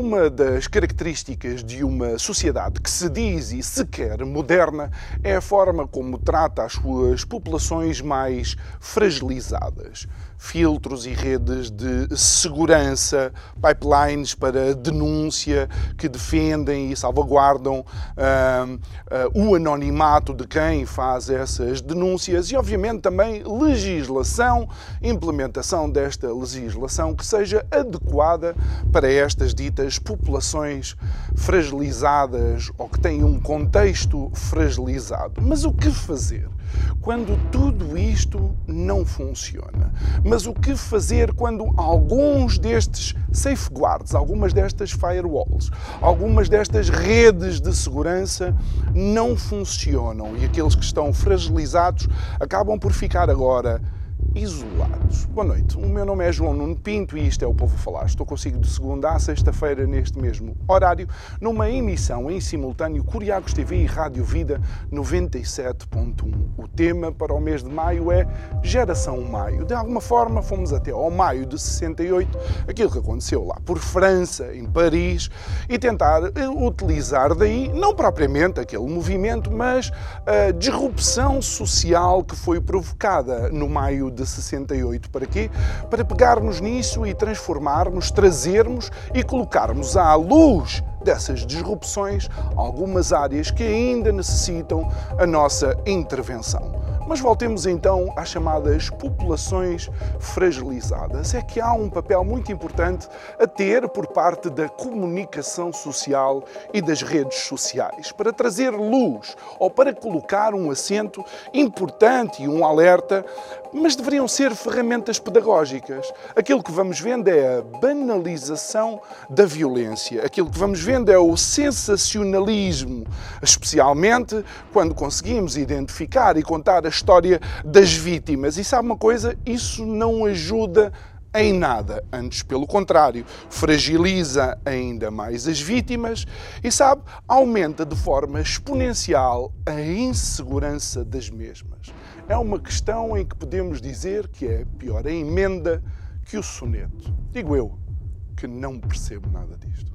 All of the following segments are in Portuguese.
Uma das características de uma sociedade que se diz e se quer moderna é a forma como trata as suas populações mais fragilizadas. Filtros e redes de segurança, pipelines para denúncia que defendem e salvaguardam uh, uh, o anonimato de quem faz essas denúncias e, obviamente, também legislação, implementação desta legislação que seja adequada para estas ditas populações fragilizadas ou que têm um contexto fragilizado. Mas o que fazer quando tudo isto não funciona? Mas o que fazer quando alguns destes safeguards, algumas destas firewalls, algumas destas redes de segurança não funcionam e aqueles que estão fragilizados acabam por ficar agora isolados. Boa noite, o meu nome é João Nuno Pinto e isto é o Povo Falar. Estou consigo de segunda a sexta-feira, neste mesmo horário, numa emissão em simultâneo Curiagos TV e Rádio Vida 97.1. O tema para o mês de maio é Geração Maio. De alguma forma, fomos até ao maio de 68, aquilo que aconteceu lá por França, em Paris, e tentar eh, utilizar daí, não propriamente aquele movimento, mas a disrupção social que foi provocada no maio de de 68. Para quê? Para pegarmos nisso e transformarmos, trazermos e colocarmos à luz dessas disrupções algumas áreas que ainda necessitam a nossa intervenção. Mas voltemos então às chamadas populações fragilizadas. É que há um papel muito importante a ter por parte da comunicação social e das redes sociais para trazer luz ou para colocar um acento importante e um alerta, mas deveriam ser ferramentas pedagógicas. Aquilo que vamos vendo é a banalização da violência, aquilo que vamos vendo é o sensacionalismo, especialmente quando conseguimos identificar e contar as história das vítimas. E sabe uma coisa? Isso não ajuda em nada, antes pelo contrário, fragiliza ainda mais as vítimas e, sabe, aumenta de forma exponencial a insegurança das mesmas. É uma questão em que podemos dizer que é pior a emenda que o soneto. Digo eu, que não percebo nada disto.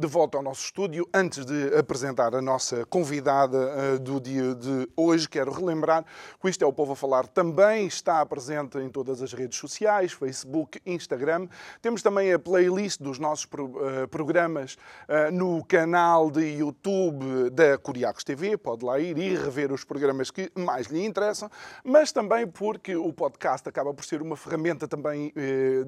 De volta ao nosso estúdio. Antes de apresentar a nossa convidada uh, do dia de hoje, quero relembrar que isto é o Povo a Falar também está presente em todas as redes sociais, Facebook, Instagram. Temos também a playlist dos nossos uh, programas uh, no canal de YouTube da Curiacos TV. Pode lá ir e rever os programas que mais lhe interessam, mas também porque o podcast acaba por ser uma ferramenta também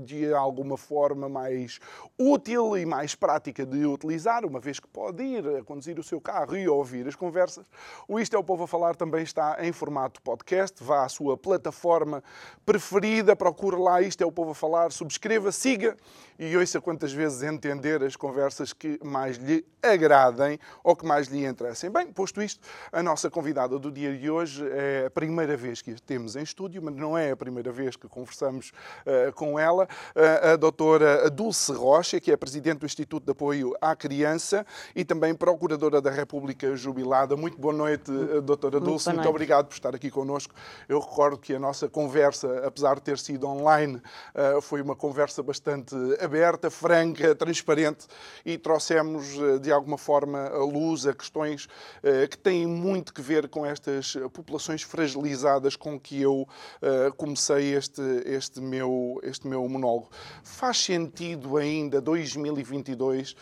de alguma forma mais útil e mais prática de utilizar uma vez que pode ir a conduzir o seu carro e ouvir as conversas. O Isto é o Povo a Falar também está em formato podcast. Vá à sua plataforma preferida, procure lá Isto é o Povo a Falar, subscreva, siga e ouça quantas vezes entender as conversas que mais lhe agradem ou que mais lhe interessem. Bem, posto isto, a nossa convidada do dia de hoje é a primeira vez que a temos em estúdio, mas não é a primeira vez que conversamos uh, com ela, uh, a doutora Dulce Rocha, que é presidente do Instituto de Apoio à Criança e também Procuradora da República jubilada. Muito boa noite, eh, doutora Dulce. Muito, Muito obrigado por estar aqui connosco. Eu recordo que a nossa conversa, apesar de ter sido online, foi uma conversa bastante aberta, franca, transparente e trouxemos eh, de alguma forma a luz a questões eh, que têm muito que ver com estas populações fragilizadas com que eu eh, comecei este, este, meu, este meu monólogo. Faz sentido ainda 2022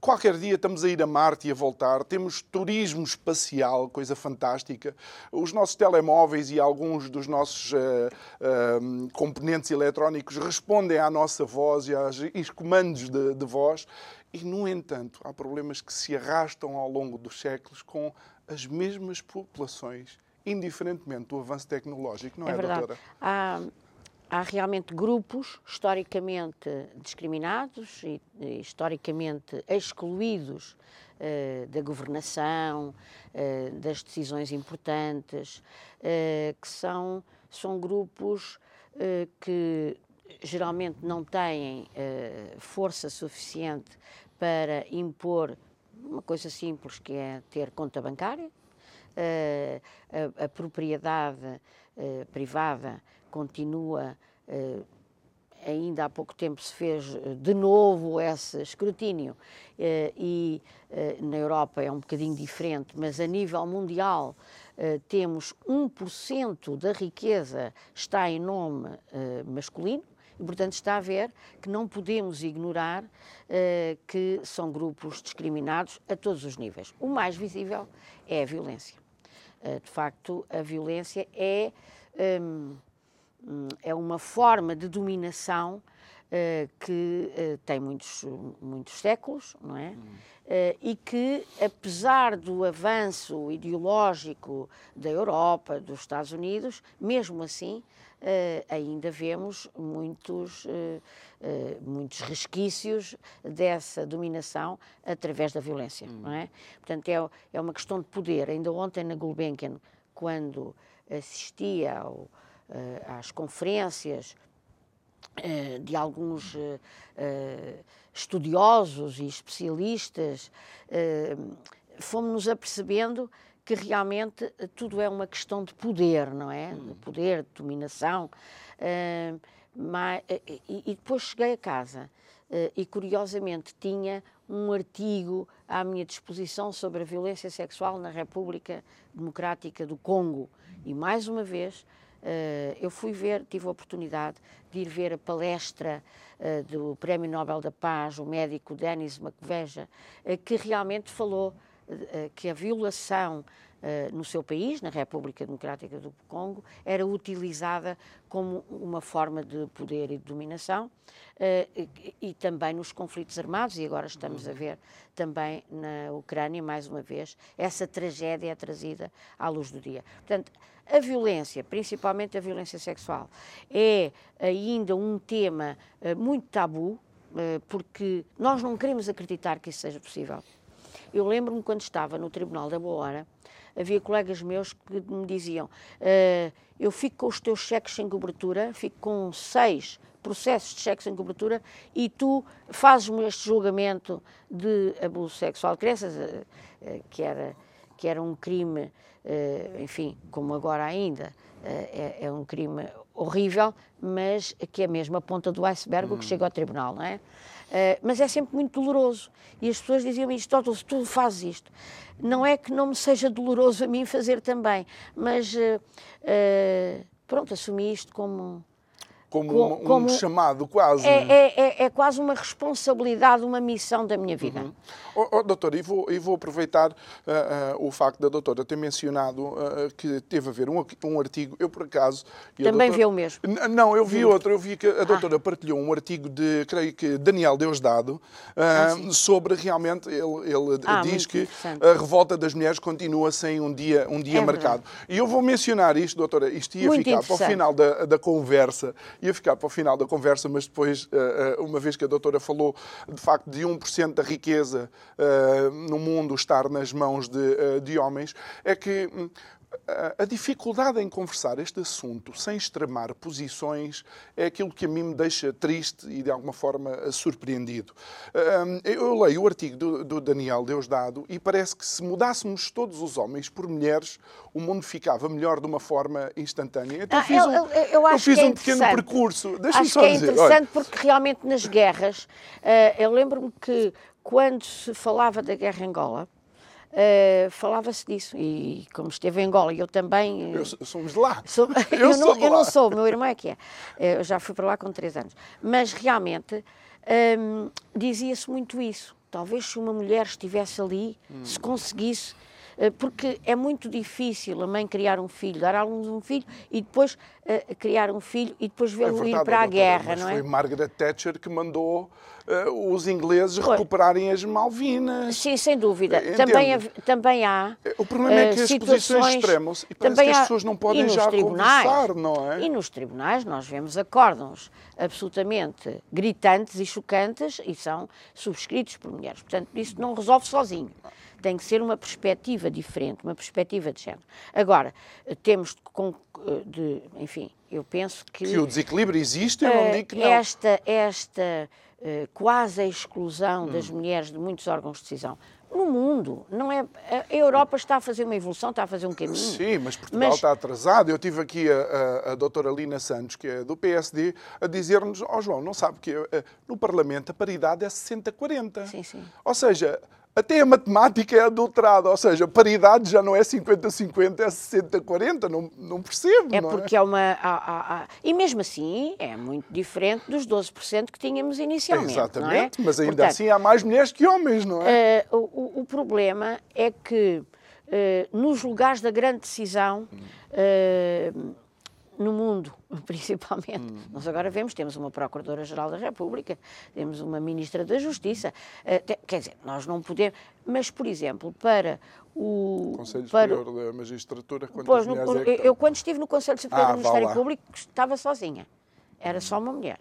Qualquer dia estamos a ir a Marte e a voltar, temos turismo espacial, coisa fantástica. Os nossos telemóveis e alguns dos nossos uh, uh, componentes eletrónicos respondem à nossa voz e aos, comandos de, de voz. E, no entanto, há problemas que se arrastam ao longo dos séculos com as mesmas populações, indiferentemente do avanço tecnológico, não é, é verdade. doutora? Há, há realmente grupos historicamente discriminados e, historicamente excluídos uh, da governação, uh, das decisões importantes, uh, que são, são grupos que geralmente não têm força suficiente para impor uma coisa simples que é ter conta bancária, a, a, propriedade privada continua, eh, ainda há pouco tempo se fez eh, de novo esse escrutínio eh, e na Europa é um bocadinho diferente, mas a nível mundial temos 1% da riqueza está em nome masculino e, portanto, está a ver que não podemos ignorar que são grupos discriminados a todos os níveis. O mais visível é a violência. de facto, a violência é. Um, Hum, é uma forma de dominação uh, que uh, tem muitos, muitos séculos, não é? Uh, e que, apesar do avanço ideológico da Europa, dos Estados Unidos, mesmo assim, ainda vemos muitos, muitos resquícios dessa dominação através da violência, hum. não é? Portanto, é, é uma questão de poder. Ainda ontem, na Gulbenkian, quando assistia ao às conferências eh, de alguns eh, estudiosos e especialistas, fomos-nos apercebendo que realmente tudo é uma questão de poder, não é? De poder, de dominação. Mas, e, depois cheguei a casa e, curiosamente, tinha um artigo à minha disposição sobre a violência sexual na República Democrática do Congo. E, mais uma vez, eu fui ver, tive a oportunidade de ir ver a palestra uh, do Prémio Nobel da Paz, o médico Denis Mukwege, uh, que realmente falou que a violação no seu país, na República Democrática do Congo, era utilizada como uma forma de poder e de dominação e, e também nos conflitos armados, e agora estamos a ver também na Ucrânia, mais uma vez, essa tragédia é trazida à luz do dia. Portanto, a violência, principalmente a violência sexual, é ainda um tema uh, muito tabu, uh, porque nós não queremos acreditar que isso seja possível. Eu lembro-me quando estava no Tribunal da Boa Hora, havia colegas meus que me diziam: uh, Eu fico com os teus cheques sem cobertura, fico com seis processos de cheques sem cobertura e tu fazes-me este julgamento de abuso sexual de crianças, que era, que era um crime eh, enfim, como agora ainda, é, é, um crime horrível, mas que é mesmo a ponta do iceberg hum. que chega ao tribunal, não é? Uh, mas é sempre muito doloroso. E as pessoas diziam-me isto, se tu fazes isto. Não é que não me seja doloroso a mim fazer também, mas uh, uh, pronto, assumi isto como como, um, como um chamado quase. É, é, é, é, quase uma responsabilidade, uma missão da minha vida. Uhum. Oh, oh, doutora, e vou, e vou aproveitar uh, uh, o facto da doutora ter mencionado uh, que teve a ver um, um artigo, eu por acaso... Também doutora, viu o mesmo? Não, eu vi outro, eu vi que a doutora ah. partilhou um artigo de, creio que, Daniel Deusdado, ah, sobre realmente, ele, ele ah, diz que a revolta das mulheres continua sem um dia, um dia é marcado. Verdade. E eu vou mencionar isto, doutora, isto ia muito ficar para o final da, da conversa, ia ficar para o final da conversa, mas depois, uma vez que a doutora falou de facto de 1% da riqueza uh, no mundo estar nas mãos de, de homens, é que hum, a dificuldade em conversar este assunto sem extremar posições é aquilo que a mim me deixa triste e de alguma forma surpreendido. Eu leio o artigo do Daniel Deusdado e parece que se mudássemos todos os homens por mulheres, o mundo ficava melhor de uma forma instantânea. Então ah, fiz um, eu, eu, eu, eu fiz é um pequeno percurso. Deixa-me só que é dizer. interessante olha. porque realmente nas guerras, uh, eu lembro-me que quando se falava da guerra em Angola, Uh, falava-se disso. E como esteve em Angola, eu também. Uh, eu, somos de lá. Sou, eu, eu, não, eu não, sou, o meu irmão é que é. Eu já fui para lá com três anos. Mas realmente um, dizia-se muito isso. talvez se uma mulher estivesse ali, hum. se conseguisse eh, porque é muito difícil a mãe criar um filho, dar a um filho e depois uh, criar um filho e depois vê-lo é ir para a guerra, não é? Foi Margaret Thatcher que mandou uh, os ingleses recuperarem as Malvinas. Sim, sem dúvida. Também, também há. O problema é que as posições extremam-se e parece que as pessoas não podem já conversar, não é? E nos tribunais nós vemos acórdãos absolutamente gritantes e chocantes e são subscritos por mulheres. Portanto, isso não resolve sozinho tem que ser uma perspectiva diferente, uma perspectiva de género. Agora, temos de, enfim, eu penso que... Que o desequilíbrio existe, eu não digo que não. Esta, esta uh, quase exclusão hum. das mulheres de muitos órgãos de decisão no mundo. Não é, a Europa está a fazer uma evolução, está a fazer um caminho. Sim, mas Portugal mas... está atrasado. Eu tive aqui a, a, a doutora Lina Santos, que é do PSD, a dizer-nos, ó oh, João, não sabe que uh, no Parlamento a paridade é 60-40. Sim, sim. Ou seja, até a matemática é adulterada, ou seja, a paridade já não é 50-50, é 60-40, não, não percebo. É não é? porque é, é uma. Há, há, e mesmo assim é muito diferente dos 12% que tínhamos inicialmente. Exatamente, é? mas ainda Portanto, assim há mais mulheres que homens, não é? Uh, o, o, problema é que uh, nos lugares da grande decisão. Uh, no mundo, principalmente. Hum. Nós agora vemos, temos uma Procuradora-Geral da República, temos uma Ministra da Justiça, uh, quer dizer, nós não podemos, mas, por exemplo, para o... Conselho para, Superior da Magistratura, pois, no, é eu, eu, quando estive no Conselho Superior ah, do Ministério Público, estava sozinha, era só uma mulher.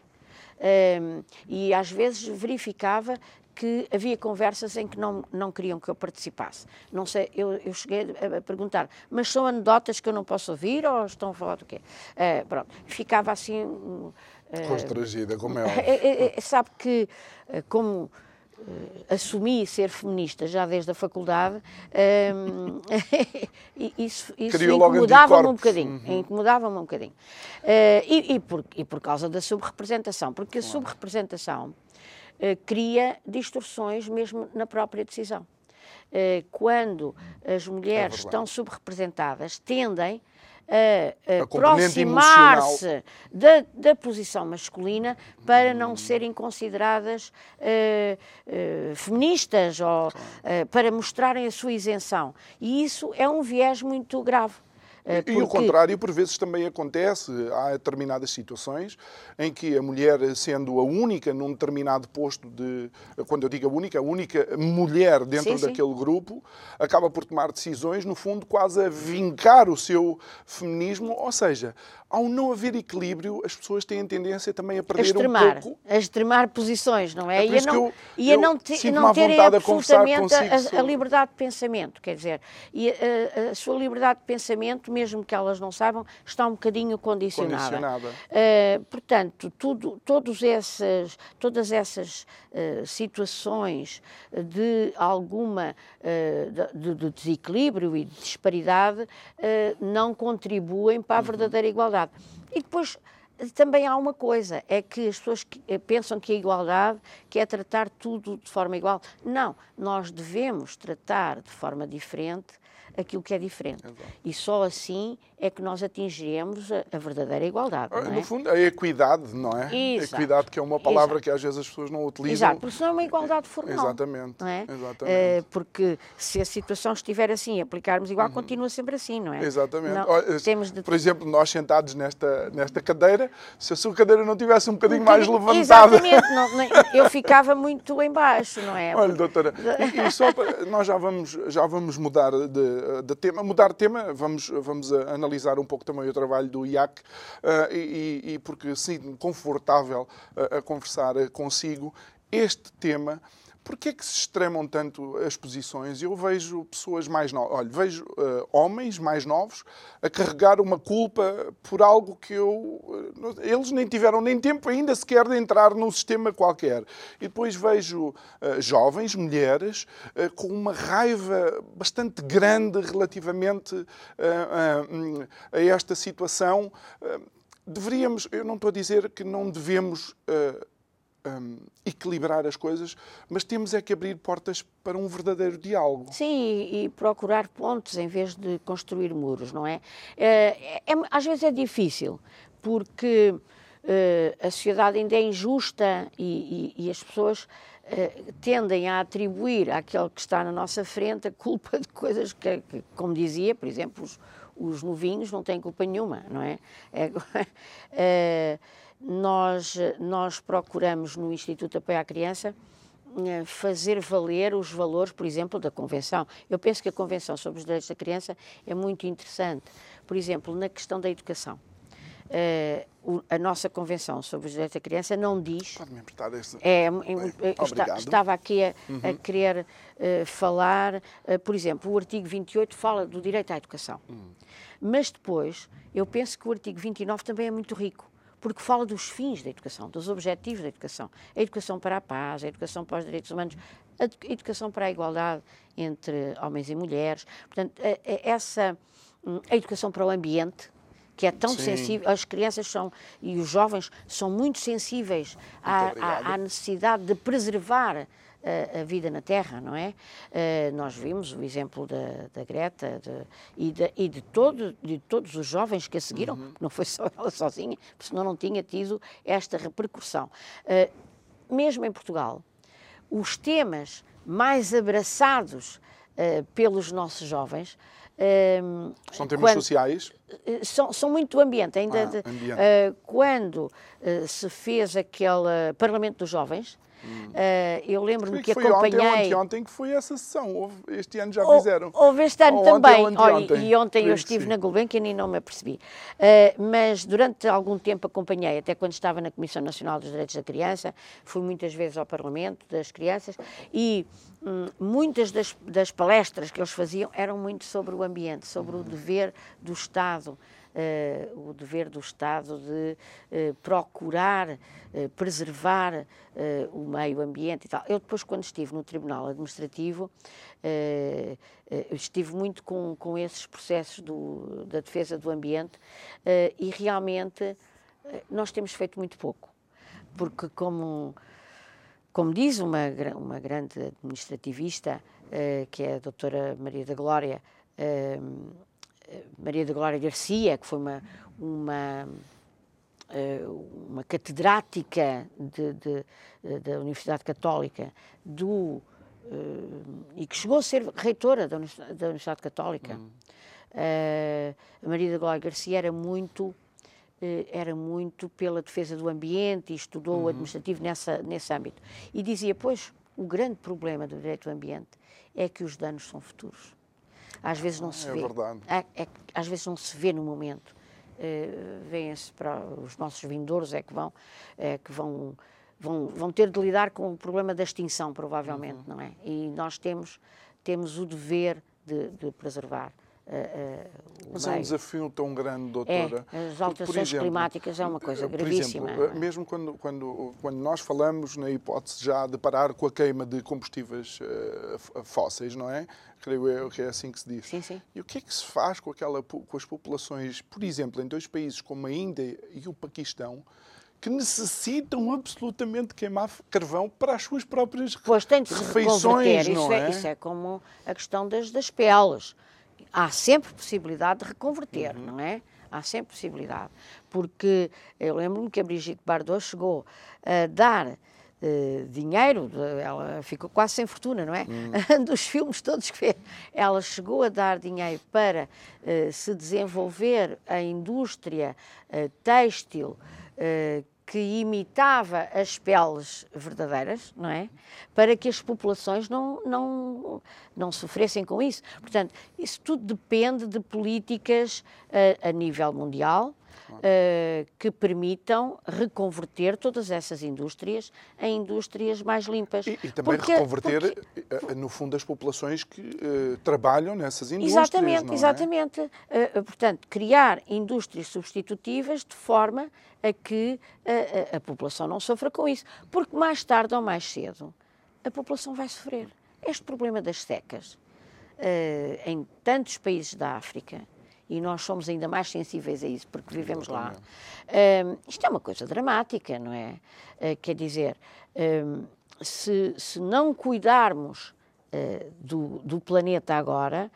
Um, e às vezes verificava que havia conversas em que não, não queriam que eu participasse. Não sei, eu, eu cheguei a perguntar, mas são anedotas que eu não posso ouvir ou estão a falar do quê? Uh, pronto, ficava assim... Uh, Constrangida, como é, é Sabe que, como assumi ser feminista já desde a faculdade, um, isso, isso incomodava-me um bocadinho. Uhum. Incomodava-me um bocadinho. Uh, e, e, por, e por causa da subrepresentação, porque a subrepresentação eh, cria distorções mesmo na própria decisão. Eh, quando as mulheres é estão subrepresentadas, tendem a, a aproximar-se da, da, posição masculina para não serem consideradas uh, uh, feministas ou uh, para mostrarem a sua isenção. E isso é um viés muito grave. Porque... E o contrário, por vezes, também acontece. Há determinadas situações em que a mulher, sendo a única num determinado posto de. Quando eu digo a única, a única mulher dentro sim, daquele sim. grupo, acaba por tomar decisões, no fundo, quase a vincar o seu feminismo. Ou seja, ao não haver equilíbrio, as pessoas têm tendência também a perder a extremar, um pouco. A extremar posições, não é? é e a não, eu, e a não, te, não terem absolutamente a, a, liberdade de pensamento, quer dizer, e a, a, sua liberdade de pensamento, mesmo que elas não saibam, está um bocadinho condicionada. condicionada. Uh, portanto, tudo, todos esses, todas essas uh, situações de alguma uh, de, de, desequilíbrio e de disparidade não contribuem para a uhum. verdadeira igualdade igualdade. E depois também há uma coisa, é que as pessoas eh, pensam que a igualdade que é tratar tudo de forma igual. Não, nós devemos tratar de forma diferente aquilo que é diferente. Exato. E só assim é que nós atingiremos a, a verdadeira igualdade. Ah, no é? fundo, a equidade, não é? Exato. Equidade, que é uma palavra Exato. que às vezes as pessoas não utilizam. Exato, porque senão é uma igualdade formal. Exatamente. Não é? Exatamente. Uh, porque se a situação estiver assim, aplicarmos igual, uhum. continua sempre assim, não é? Exatamente. Não, Olha, temos de... Por exemplo, nós sentados nesta, nesta cadeira, se a sua cadeira não tivesse um bocadinho, um mais levantada. Exatamente, não, não, eu ficava muito em baixo, não é? Olha, doutora, e, e só para, nós já vamos, já vamos mudar de, de tema, mudar de tema, vamos, vamos analisar um pouco também o trabalho do IAC uh, e, e, porque sinto-me confortável a conversar consigo. Este tema Porquê é que se extremam tanto as posições? Eu vejo pessoas mais novas, olha, vejo uh, homens mais novos a carregar uma culpa por algo que eu. Uh, eles nem tiveram nem tempo ainda sequer de entrar num sistema qualquer. E depois vejo uh, jovens, mulheres, com uma raiva bastante grande relativamente a esta situação. deveríamos, eu não estou a dizer que não devemos um, equilibrar as coisas, mas temos é que abrir portas para um verdadeiro diálogo. Sim, e, procurar pontos em vez de construir muros, não é? é, é às vezes é difícil, porque uh, a sociedade ainda é injusta e, e, e as pessoas uh, tendem a atribuir àquele que está na nossa frente a culpa de coisas que, que como dizia, por exemplo, os, os novinhos não têm culpa nenhuma, não é? é nós, nós procuramos no Instituto de Apoio à Criança fazer valer os valores, por exemplo, da Convenção. Eu penso que a Convenção sobre os Direitos da Criança é muito interessante. Por exemplo, na questão da educação. Uh, a nossa Convenção sobre os Direitos da Criança não diz. Pode-me emprestar esse. É, está, estava aqui a, uhum. a querer uh, falar, uh, por exemplo, o artigo 28 fala do direito à educação. Uhum. Mas depois, eu penso que o artigo 29 também é muito rico porque fala dos fins da educação, dos objetivos da educação. A educação para a paz, a educação para os direitos humanos, a educação para a igualdade entre homens e mulheres. Portanto, essa hum, a educação para o ambiente, que é tão Sim. sensível, as crianças são e os jovens são muito sensíveis à, à, à, necessidade de preservar a, a, vida na Terra, não é? Uh, nós vimos o exemplo da, da Greta de, e, de, e de, todo, de todos os jovens que a seguiram, uhum. não foi só ela sozinha, porque senão não tinha tido esta repercussão. Uh, mesmo em Portugal, os temas mais abraçados uh, pelos nossos jovens um, são temas quando, sociais? São, são muito ambiente. Ainda ah, ambiente. Uh, quando uh, se fez aquele Parlamento dos Jovens, Hum. Uh, eu lembro-me que, que acompanhei. Ontem, ontem que foi essa sessão. este ano já fizeram. Houve este ano também. Ontem, Olha, e ontem eu estive na Gulbenkian e não me apercebi. Uh, mas durante algum tempo acompanhei, até quando estava na Comissão Nacional dos Direitos da Criança, fui muitas vezes ao Parlamento das Crianças e hum, muitas das, das, palestras que eles faziam eram muito sobre o ambiente, sobre o dever do Estado uh, o dever do Estado de uh, procurar uh, preservar o meio ambiente e tal. Eu depois, quando estive no Tribunal Administrativo, estive muito com, com esses processos do, da defesa do ambiente e realmente nós temos feito muito pouco, porque como como diz uma, uma grande administrativista, uh, que é a doutora Maria da Glória, uh, Maria da Glória Garcia, que foi uma, uma, eh, uma catedrática de, de, da Universidade Católica do, eh, e que chegou a ser reitora da Universidade, da Universidade Católica. Uhum. a Maria da Glória Garcia era muito era muito pela defesa do ambiente e estudou uhum. o administrativo nessa, nesse âmbito. E dizia, pois, o grande problema do direito ao ambiente é que os danos são futuros às vezes não se é vê. Verdade. É, é, às vezes não se vê no momento. Uh, Vêm-se para os nossos vindouros é que vão, é que vão, vão, vão ter de lidar com o problema da extinção, provavelmente, uhum. não é? E nós temos, temos o dever de, de preservar. Uh, Mas é um desafio tão grande, doutora. É, as alterações exemplo, climáticas é uma coisa gravíssima. Exemplo, mesmo quando, quando, quando nós falamos na hipótese já de parar com a queima de combustíveis uh, fósseis, não é? Creio eu que é assim que se diz. Sim, sim. E o que é que se faz com, aquela, com as populações, por exemplo, em dois países como a Índia e o Paquistão, que necessitam absolutamente queimar carvão para as suas próprias pois, tem de se refeições, não isso é? é? Isso é como a questão das, das peles há sempre possibilidade de reconverter, uhum. não é? Há sempre possibilidade. Porque eu lembro-me que a Brigitte Bardot chegou a dar uh, dinheiro, ela ficou quase sem fortuna, não é? Uhum. Dos filmes todos que fez. Ela chegou a dar dinheiro para uh, se desenvolver a indústria uh, têxtil que imitava as peles verdadeiras, não é? Para que as populações não, não, não sofressem com isso. Portanto, isso tudo depende de políticas uh, a nível mundial, uh, que permitam reconverter todas essas indústrias em indústrias mais limpas. E, e também porque, reconverter, porque, eh, no fundo, as populações que uh, trabalham nessas indústrias. Exatamente, é? exatamente. Uh, portanto, criar indústrias substitutivas de forma a que a, a, a população não sofra com isso. Porque mais tarde ou mais cedo a população vai sofrer. Este problema das secas em tantos países da África e nós somos ainda mais sensíveis a isso, porque vivemos lá. Um, isto é uma coisa dramática, não é? Uh, quer dizer, um, se, se não cuidarmos uh, do, do planeta agora,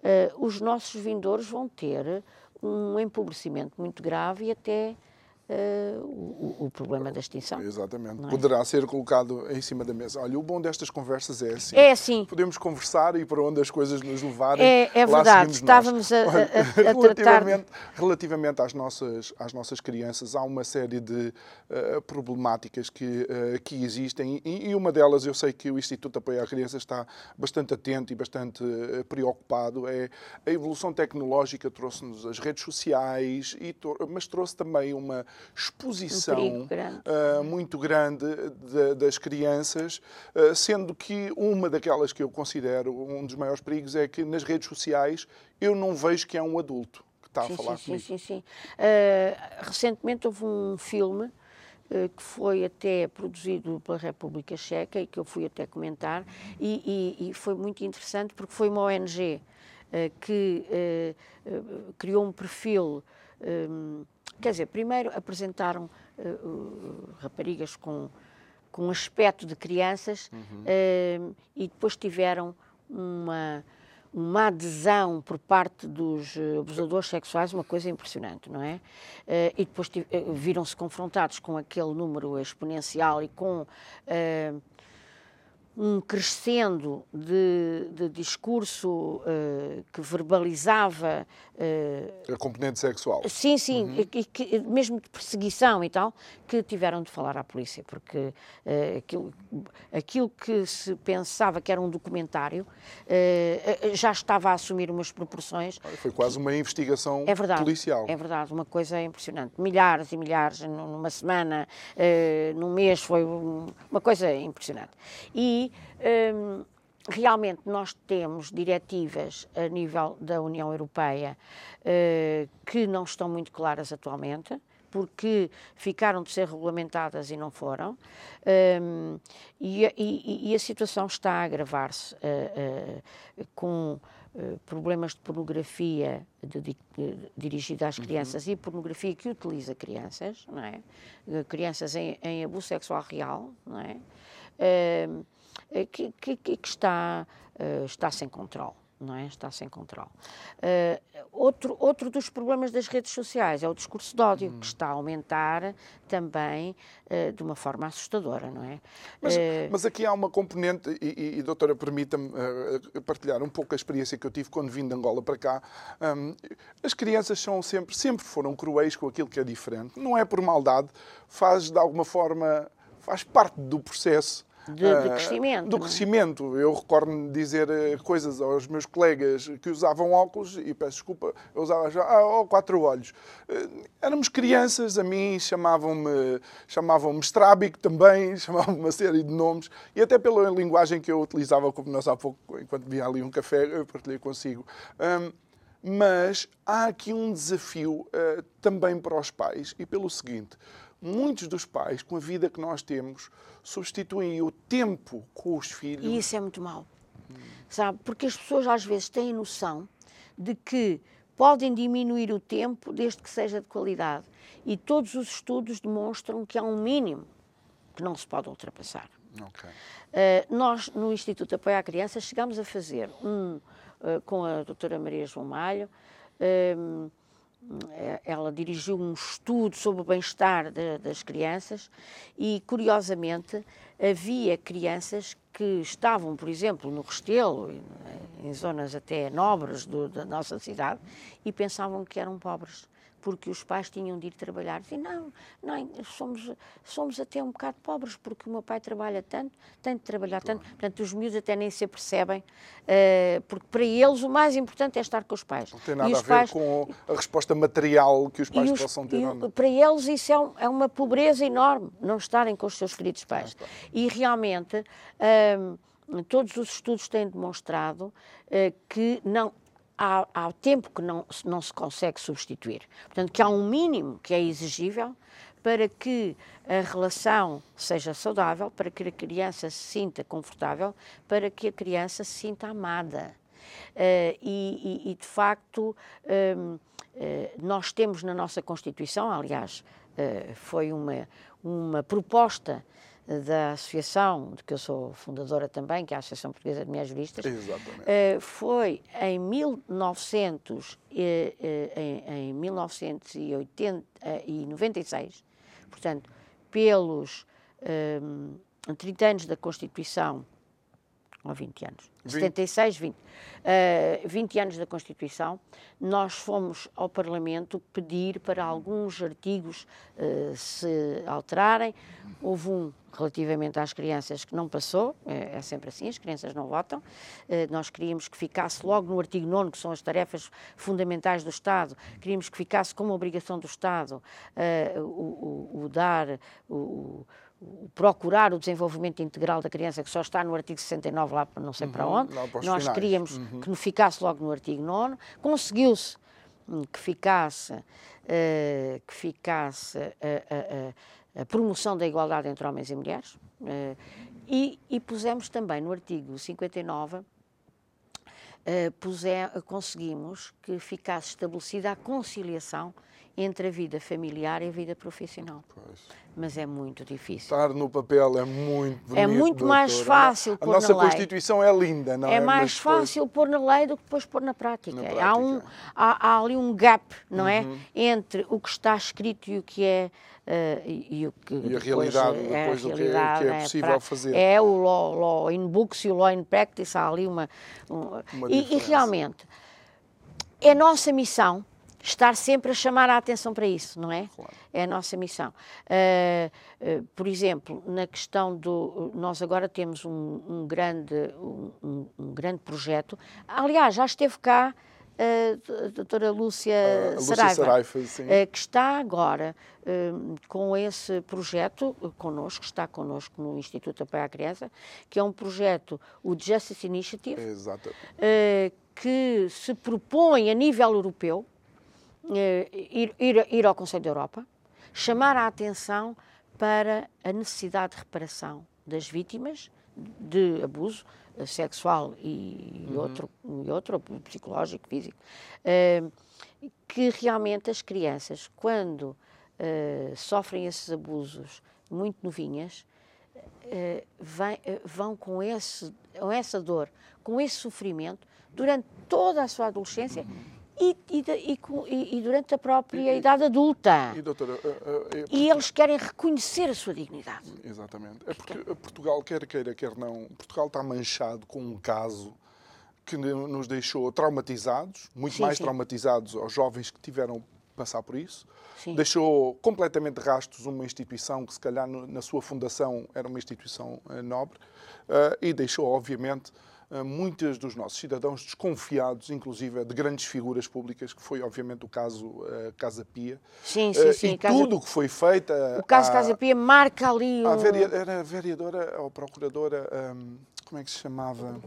uh, os nossos vindouros vão ter um empobrecimento muito grave e até o, o, problema da extinção. Exatamente. É? Poderá ser colocado em cima da mesa. Olha, o bom destas conversas é assim. É assim. Podemos conversar e para onde as coisas nos levarem. É, é verdade. Estávamos a, a, a, relativamente, tratar... relativamente às nossas, às nossas crianças, há uma série de uh, problemáticas que, uh, que existem e, e, uma delas eu sei que o Instituto de Apoio à Criança está bastante atento e bastante uh, preocupado. É a evolução tecnológica trouxe-nos as redes sociais, e, mas trouxe também uma exposição um grande. Uh, muito grande de, das crianças, uh, sendo que uma daquelas que eu considero um dos maiores perigos é que nas redes sociais eu não vejo que é um adulto que está sim, a falar sim, comigo. Sim, sim, sim. Uh, recentemente houve um filme que foi até produzido pela República Checa e que eu fui até comentar e, e, e foi muito interessante porque foi uma ONG que criou um perfil Quer dizer, primeiro apresentaram uh, raparigas com, com aspecto de crianças uhum. uh, e depois tiveram uma, uma adesão por parte dos abusadores sexuais, uma coisa impressionante, não é? Uh, e depois viram-se confrontados com aquele número exponencial e com um crescendo de, de discurso uh, que verbalizava uh, a componente sexual. Sim, sim, uhum. e, que, mesmo de perseguição e tal, que tiveram de falar à polícia, porque uh, aquilo, aquilo que se pensava que era um documentário já estava a assumir umas proporções. Foi quase uma investigação é verdade, policial. É verdade, uma coisa impressionante. Milhares e milhares numa semana, num mês, foi uma coisa impressionante. E um, realmente nós temos diretivas a nível da União Europeia uh, que não estão muito claras atualmente porque ficaram de ser regulamentadas e não foram, um, e, e, e, a situação está a agravar-se uh, uh, com uh, problemas de pornografia de, de, dirigida às uhum. crianças uhum. e pornografia que utiliza crianças, não é? crianças em, em abuso sexual real, não é? Eh, que, que, que está, uh, está sem controle. Não é? Está sem controle. Uh, outro, outro dos problemas das redes sociais é o discurso de ódio, hum. que está a aumentar também uh, de uma forma assustadora, não é? Mas, uh, mas aqui há uma componente, e, e, e doutora, permita-me partilhar um pouco a experiência que eu tive quando vim de Angola para cá. Um, as crianças são sempre, sempre foram cruéis com aquilo que é diferente. Não é por maldade, faz de alguma forma, faz parte do processo de, de ah, crescimento. Do é? crescimento. Eu recordo-me dizer eh, coisas aos meus colegas que usavam óculos, e peço desculpa, eu usava já ah, oh, quatro olhos. Eh, éramos crianças, a mim chamavam-me chamavam estrábico também, chamavam-me uma série de nomes, e até pela linguagem que eu utilizava, como nós há pouco, enquanto vinha ali um café, eu partilhei consigo. Um, mas há aqui um desafio uh, também para os pais, e pelo seguinte: muitos dos pais, com a vida que nós temos, substituem o tempo com os filhos. E isso é muito mau. Hum. Sabe? Porque as pessoas às vezes têm noção de que podem diminuir o tempo desde que seja de qualidade. E todos os estudos demonstram que há um mínimo que não se pode ultrapassar. Okay. Uh, nós, no Instituto de Apoio à Criança, chegámos a fazer um, uh, com a doutora Maria João Malho, é, ela dirigiu um estudo sobre o bem-estar das crianças e, curiosamente, havia crianças que estavam, por exemplo, no Restelo, em zonas até nobres do, da nossa cidade, e pensavam que eram pobres porque os pais tinham de ir trabalhar. Dizem, não, não, somos, somos até um bocado pobres, porque o meu pai trabalha tanto, tem de trabalhar claro. tanto. Portanto, os miúdos até nem se apercebem, uh, porque para eles o mais importante é estar com os pais. Não tem nada a ver pais... com a resposta material que os pais os, possam ter. E, para eles isso é, um, é, uma pobreza enorme, não estarem com os seus queridos pais. Claro. E realmente... Uh, todos os estudos têm demonstrado uh, que não, há, há tempo que não, não se consegue substituir. Portanto, que há um mínimo que é exigível para que a relação seja saudável, para que a criança se sinta confortável, para que a criança se sinta amada. Uh, e, e, e, de facto, uh, uh, nós temos na nossa Constituição, aliás, foi uma, uma proposta da associação, de que eu sou fundadora também, que é a Associação Portuguesa de Mulheres Juristas, uh, foi em, 1900, eh, em, em 1996, portanto, pelos um, 30 anos da Constituição, ou 20 anos, 20. 76, 20, uh, 20 anos da Constituição, nós fomos ao Parlamento pedir para alguns artigos uh, se alterarem. Houve um relativamente às crianças que não passou, é, é sempre assim, as crianças não votam. Uh, nós queríamos que ficasse logo no artigo 9, que são as tarefas fundamentais do Estado, queríamos que ficasse como obrigação do Estado uh, o, o, o, dar o, procurar o desenvolvimento integral da criança, que só está no artigo 69, lá não sei uhum, para onde. Nós finais. queríamos uhum. que ficasse logo no artigo 9. Conseguiu-se hum, que ficasse, uh, que ficasse a, a, a, promoção da igualdade entre homens e mulheres. E, e, pusemos também no artigo 59, uh, puse, conseguimos que ficasse estabelecida a conciliação entre a vida familiar e a vida profissional. Pois. Mas é muito difícil. Estar no papel é muito bonito, É muito doutora. mais fácil A pôr nossa na lei. Constituição é linda, não é? É mais depois- fácil pôr na lei do que depois pôr na prática. Na Há, prática. um, há, há ali um gap, não é? Entre o que está escrito e o que é. eh, e, o que E a depois, realidade, eh, depois a do que é- que é possível pra- fazer. É o law, law in books e o law in practice, há ali uma. um- Uma e, e realmente, é nossa missão estar sempre a chamar a atenção para isso, não é? Claro. É a nossa missão. Uh, uh, por exemplo, na questão do. Nós agora temos um, um grande, um, um grande projeto. Aliás, já esteve cá a doutora Lúcia Lúcia Saraiva, Saraiva, sim. uh, que está agora uh, com esse projeto uh, connosco, está connosco no Instituto de Apoio à Criança, que é um projeto, o Justice Initiative, uh, que se propõe a nível europeu eh, ir, ir, ir ao Conselho da Europa, chamar a atenção para a necessidade de reparação das vítimas de abuso eh, sexual e, outro, e outro, psicológico, físico, eh, que realmente as crianças, quando eh, sofrem esses abusos muito novinhas, eh, eh, vão com, esse, com essa dor, com esse sofrimento, durante toda a sua adolescência e, e e e- e durante a própria idade adulta. E, doutora, eh, eh, eh, E eles querem reconhecer a sua dignidade. Exatamente. É porque Portugal, quer queira, quer não, Portugal está manchado com um caso que no- nos deixou traumatizados, muito Sim, mais sim. traumatizados aos jovens que tiveram passar por isso. Sim. Deixou completamente rastos uma instituição que, se calhar, na sua fundação era uma instituição nobre e deixou, obviamente, muitos dos nossos cidadãos desconfiados, inclusive de grandes figuras públicas, que foi, obviamente, o caso eh, Casa Pia. Sim, sim, Eh, sim. E Casa- tudo o que foi feito. eh, O caso à- Casa Pia marca ali a um... verea- era a vereadora ou procuradora, hum, como é que se chamava?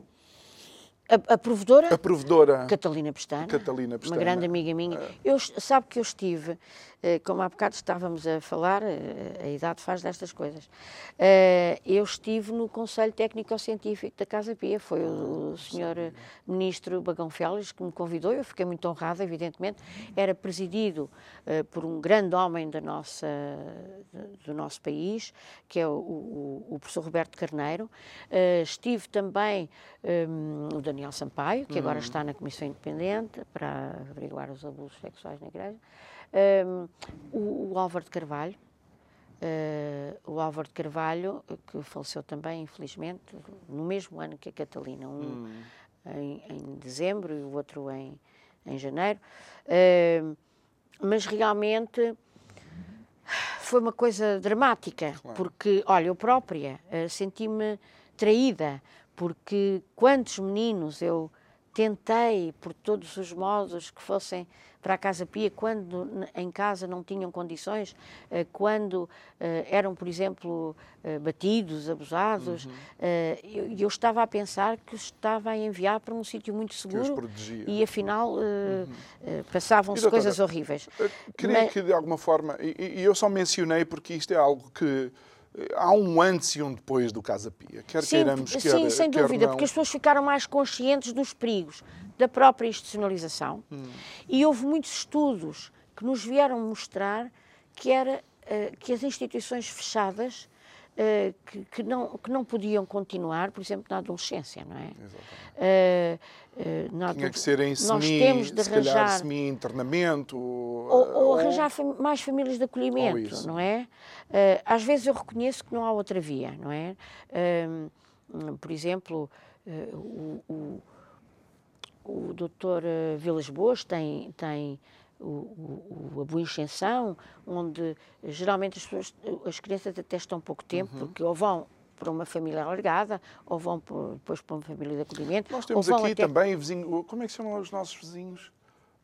a, a provedora. A provedora Catalina Pestana, Catalina uma Pestana. grande amiga minha. Eu, sabe que eu estive, eh, como há bocado estávamos a falar, eh, a idade faz destas coisas. Eh, Eu estive no Conselho Técnico-Científico da Casa Pia, foi o, o senhor eh, Ministro Bagão Félix que me convidou, eu fiquei muito honrada, evidentemente. Era presidido eh, por um grande homem da nossa, do nosso país, que é o, o- o professor Roberto Carneiro. Eh, Estive também hum, o Daniel Sampaio, que agora está na Comissão Independente para averiguar os abusos sexuais na Igreja. Hum, o, o Álvaro de Carvalho, eh, o Álvaro de Carvalho, que faleceu também, infelizmente, no mesmo ano que a Catalina, um em, em dezembro e o outro em, em janeiro. Eh, mas realmente foi uma coisa dramática, porque, olha, eu própria eh, senti-me traída, porque quantos meninos eu tentei, por todos os modos, que fossem para a Casa Pia, quando em casa não tinham condições, eh, quando eh, eram, por exemplo, eh, batidos, abusados, eh, eu, eu estava a pensar que os estava a enviar para um sítio muito os seguro protegia. e afinal eh, eh, passavam-se doutora, coisas horríveis. Queria Mas- que, de alguma forma, e, e eu só mencionei porque isto é algo que há um antes e um depois do Casa Pia. Quer Sim, queiramos, quer, sim, sem quer dúvida, não. porque as pessoas ficaram mais conscientes dos perigos da própria institucionalização e houve muitos estudos que nos vieram mostrar que, era, eh, que as instituições fechadas uh, que, que, não, que não podiam continuar, por exemplo, na adolescência, não é? Uh, na Tinha que ser em semi, nós temos de arranjar semi-internamento. Ou, ou, arranjar fam mais famílias de acolhimento, não é? às vezes eu reconheço que não há outra via, não é? por exemplo, o, o, o doutor Vilas Boas tem, tem o, o, a Boa Inchensão, onde geralmente as, pessoas, as crianças até estão pouco tempo, uhum. porque ou vão para uma família alargada, ou vão depois para uma família de acolhimento. Nós temos aqui até... também vizinho, como é que chamam os nossos vizinhos?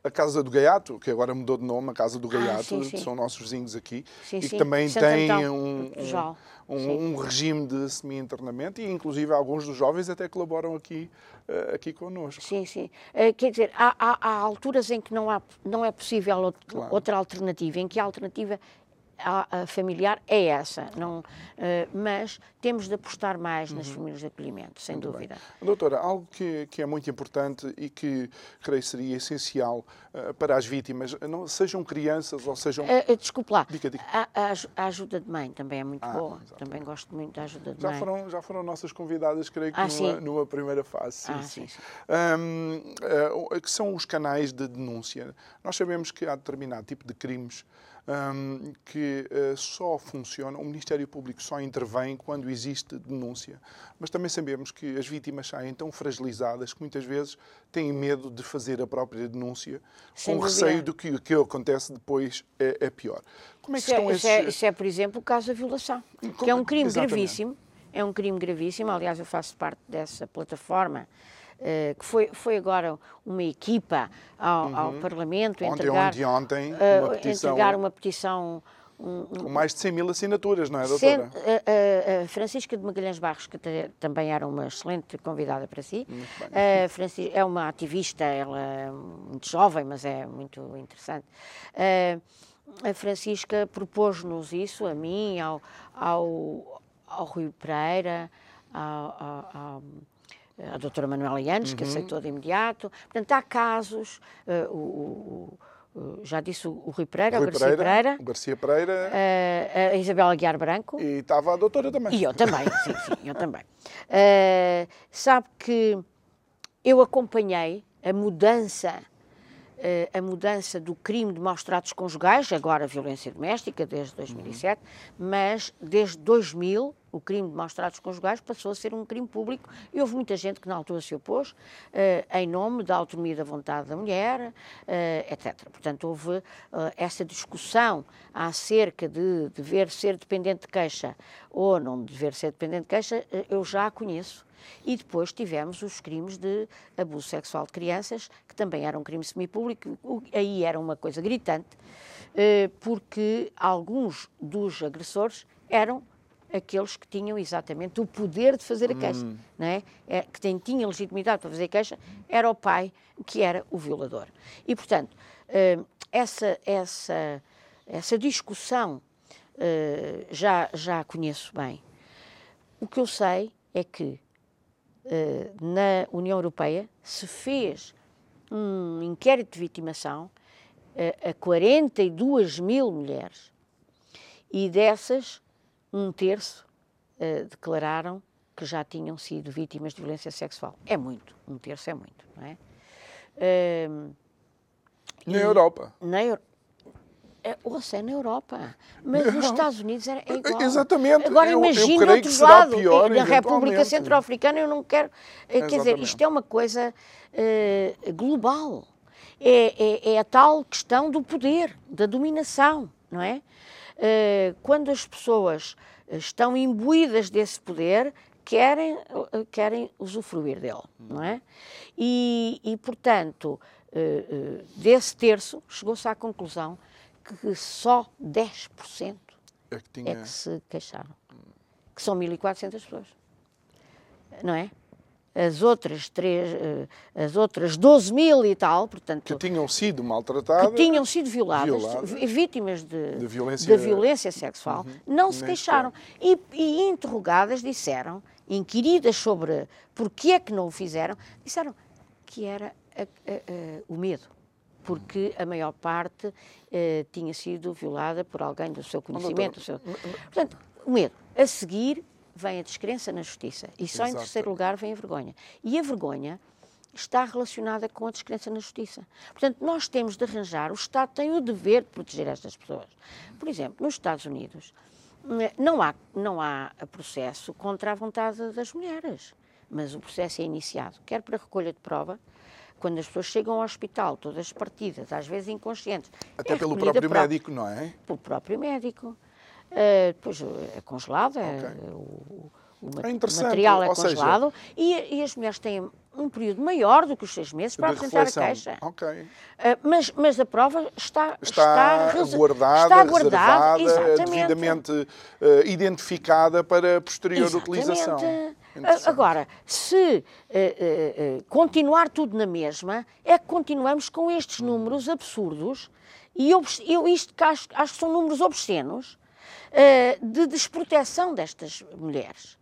A Casa do Gaiato, que agora mudou de nome, a Casa do ah, Gaiato, ah, sim, sim. são nossos vizinhos aqui, sim, e que também têm um, um, um, um, regime de semi-internamento e inclusive alguns dos jovens até colaboram aqui, uh, aqui connosco. Sim, sim. Uh, quer dizer, há, há, há, alturas em que não, há, não é possível outra, claro. outra alternativa, em que a alternativa familiar é essa, não, uh, mas temos de apostar mais uhum. nas famílias de acolhimento, sem muito dúvida. Bem. Doutora, algo que, que, é muito importante e que creio seria essencial uh, para as vítimas, não, sejam crianças ou sejam. Uh, desculpe lá, diga, diga. A, a, a, ajuda de mãe também é muito ah, boa, exatamente. também gosto muito da ajuda de já mãe. Foram, já foram nossas convidadas, creio que ah, numa, numa, primeira fase. Sim, ah, sim. sim. Um, que são os canais de denúncia. Nós sabemos que há determinado tipo de crimes um, que uh, só funciona, o Ministério Público só intervém quando existe denúncia. Mas também sabemos que as vítimas saem tão fragilizadas que muitas vezes têm medo de fazer a própria denúncia, Sem com dúvida. receio de que o que acontece depois é, é pior. Como é que isso é- estão é, esses... Isso é, isso é, por exemplo, o caso da violação, Como... que é um crime Exatamente. gravíssimo. É um crime gravíssimo. Aliás, eu faço parte dessa plataforma Uh, que foi, foi agora uma equipa ao, uhum. ao Parlamento ontem, entregar, ontem, ontem, uma uh, petição, entregar uma petição um, com mais de 100 mil assinaturas, não é, doutora? a, Francisca de Magalhães Barros, que também era uma excelente convidada para si, uh, é uma ativista, ela é muito jovem, mas é muito interessante. a Francisca propôs-nos isso, a mim, ao, ao, ao Rui Pereira, ao, ao a doutora Manuela Yanes, uhum. que aceitou de imediato. Portanto, há casos, uh, o, o, já disse o, Rui Pereira, Rui o Garcia Pereira, Pereira, o Garcia Pereira uh, a Isabela Guiar Branco. E estava a doutora também. E eu também, sim, sim, eu também. Uh, sabe que eu acompanhei a mudança a mudança do crime de maus tratos conjugais, agora violência doméstica, desde 2007, uhum. mas desde 2000 o crime de maus tratos conjugais passou a ser um crime público e houve muita gente que na altura se opôs, eh, em nome da autonomia da vontade da mulher, eh, etc. Portanto, houve eh, essa discussão acerca de dever ser dependente de queixa ou não dever ser dependente de queixa, eu já a conheço. E depois tivemos os crimes de abuso sexual de crianças, que também eram um crime semipúblico, aí era uma coisa gritante, porque alguns dos agressores eram aqueles que tinham exatamente o poder de fazer a queixa, hum. não é? é que tem, tinha legitimidade para fazer a queixa, era o pai que era o violador. E, portanto, uh, essa, essa, essa discussão uh, já, já conheço bem. O que eu sei é que uh, na União Europeia se fez um inquérito de vitimação a 42 mil mulheres e dessas um terço uh, declararam que já tinham sido vítimas de violência sexual. É muito, um terço é muito, não é? Uh, na Europa. Na Europa. É, ouça, é na Europa. Mas não. nos Estados Unidos é, é igual. Exatamente. Agora imagine do outro lado, pior, na República Centro-Africana, eu não quero. Eh, quer dizer, isto é uma coisa uh, global. É, é, é, a tal questão do poder, da dominação, não é? Eh, quando as pessoas estão imbuídas desse poder, querem, eh, querem usufruir dele, não é? E, e portanto, eh, desse terço, chegou-se à conclusão que só 10% é que, tinha... é que se queixaram, que são 1.400 pessoas, não é? As outras três, eh, as outras 12 mil e tal, portanto... Que tinham sido maltratadas. Que tinham sido violadas, violadas vítimas de, de, violência, de violência sexual, uhum, não se queixaram. E, e, interrogadas disseram, inquiridas sobre porquê é que não o fizeram, disseram que era a, a, a, o medo. Porque a maior parte eh, tinha sido violada por alguém do seu conhecimento. Do seu... Portanto, o medo. A seguir vem a descrença na justiça. E só em Exato. terceiro lugar vem a vergonha. E a vergonha está relacionada com a descrença na justiça. Portanto, nós temos de arranjar, o Estado tem o dever de proteger estas pessoas. Por exemplo, nos Estados Unidos, eh, não há, não há processo contra a vontade das mulheres, mas o processo é iniciado, quer para recolha de prova, quando as pessoas chegam ao hospital, todas partidas, às vezes inconscientes. Até é pelo próprio médico, não é? pelo próprio médico. Uh, depois é congelado, é, Ok. o, o É material é ou seja- congelado e, e as mulheres têm um período maior do que os seis meses para de apresentar reflexão. a queixa. Ok. Uh, mas, mas a prova está, Está, reser- guardada, está guardada, reservada, devidamente eh, identificada para posterior Exatamente. utilização. Agora, se eh, eh, eh, continuar tudo na mesma, é que continuamos com estes números absurdos, e obs- eu isto que acho, acho que são números obscenos, eh, de desproteção destas mulheres,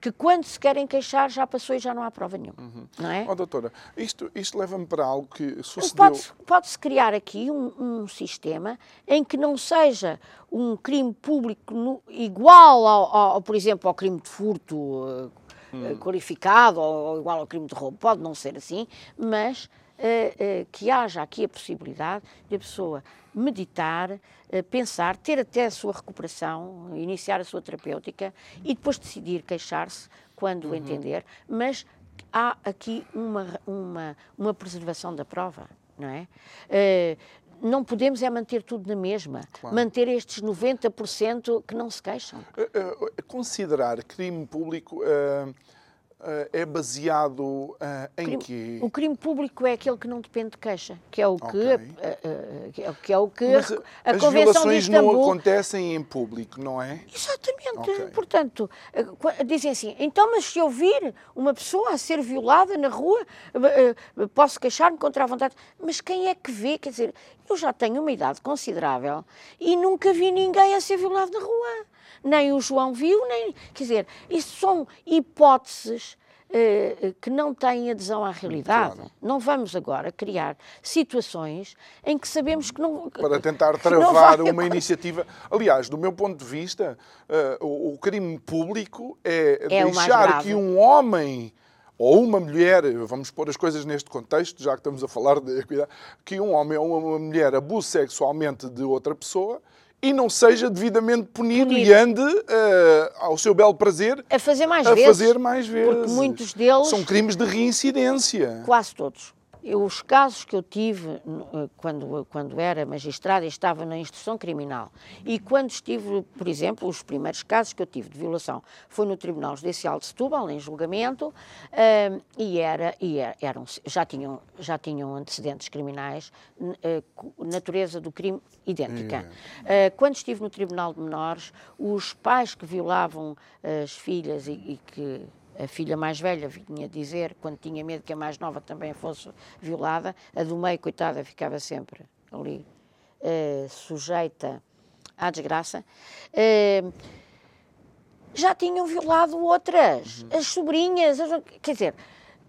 que quando se querem queixar já passou e já não há prova nenhuma. Não é? Oh, doutora, isto, isto leva-me para algo que sucedeu. Pode-se pode-se criar aqui um, um sistema em que não seja um crime público no- igual, ao, ao- por exemplo, ao crime de furto eh, eh, qualificado ou, ou igual ao crime de roubo. Pode não ser assim, mas eh, eh, que haja aqui a possibilidade de a pessoa meditar, eh, pensar, ter até a sua recuperação, iniciar a sua terapêutica e depois decidir queixar-se quando o entender, mas há aqui uma, uma, uma preservação da prova, não é? Eh, não podemos é manter tudo na mesma, manter estes 90% que não se queixam. Eh, eh, Considerar crime público eh, é baseado eh, em Crime- quê? O crime público é aquele que não depende de queixa, que é o que, Ok. eh, eh, que é- o que Mas, a, eh, a as Convenção de violações não Istambul acontecem em público, não é? Exatamente. Ok. Portanto, eh, dizem assim, então, mas se eu vir uma pessoa a ser violada na rua, eh, eh, posso queixar-me contra a vontade. Mas quem é que vê? Quer dizer, eu já tenho uma idade considerável e nunca vi ninguém a ser violado na rua. Nem o João viu, nem. Quer dizer, isso são hipóteses. eh, que não têm adesão à realidade. Claro. Não vamos agora criar situações em que sabemos que não. para tentar travar vai uma iniciativa. Aliás, do meu ponto de vista, eh, o, o crime público é, É deixar que um homem ou uma mulher, vamos pôr as coisas neste contexto, já que estamos a falar de equidade, que um homem ou uma mulher abuse sexualmente de outra pessoa e não seja devidamente punido, Punido. e ande eh, ao seu belo prazer A fazer mais a vezes. fazer mais vezes. Porque muitos deles. São crimes de reincidência. Quase todos. Eu, os casos que eu tive eh, quando, quando era magistrada estava na instrução criminal e quando estive, por exemplo, os primeiros casos que eu tive de violação foi no Tribunal Judicial de Setúbal, em julgamento, eh, e, era, e era- eram, já, tinham, já tinham antecedentes criminais, eh, natureza do crime idêntica. Eh, quando estive no Tribunal de Menores, os pais que violavam as filhas e, e que a filha mais velha vinha dizer, quando tinha medo que a mais nova também fosse violada, a do meio, coitada, ficava sempre ali eh, sujeita à desgraça. Eh, já tinham violado outras, as sobrinhas, as- quer dizer,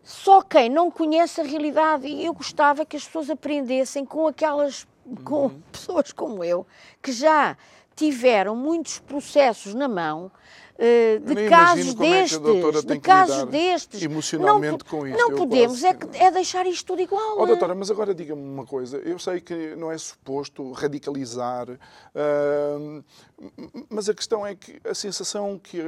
só quem não conhece a realidade, e eu gostava que as pessoas aprendessem com aquelas, com pessoas como eu, que já tiveram muitos processos na mão, eh, de nem casos é que a destes, de tem que casos destes. emocionalmente não, com isto, Não podemos, quase é, que- é deixar isto tudo igual. Oh, eh. doutora, mas agora diga-me uma coisa. Eu sei que não é suposto radicalizar, ahm, mas a questão é que a sensação que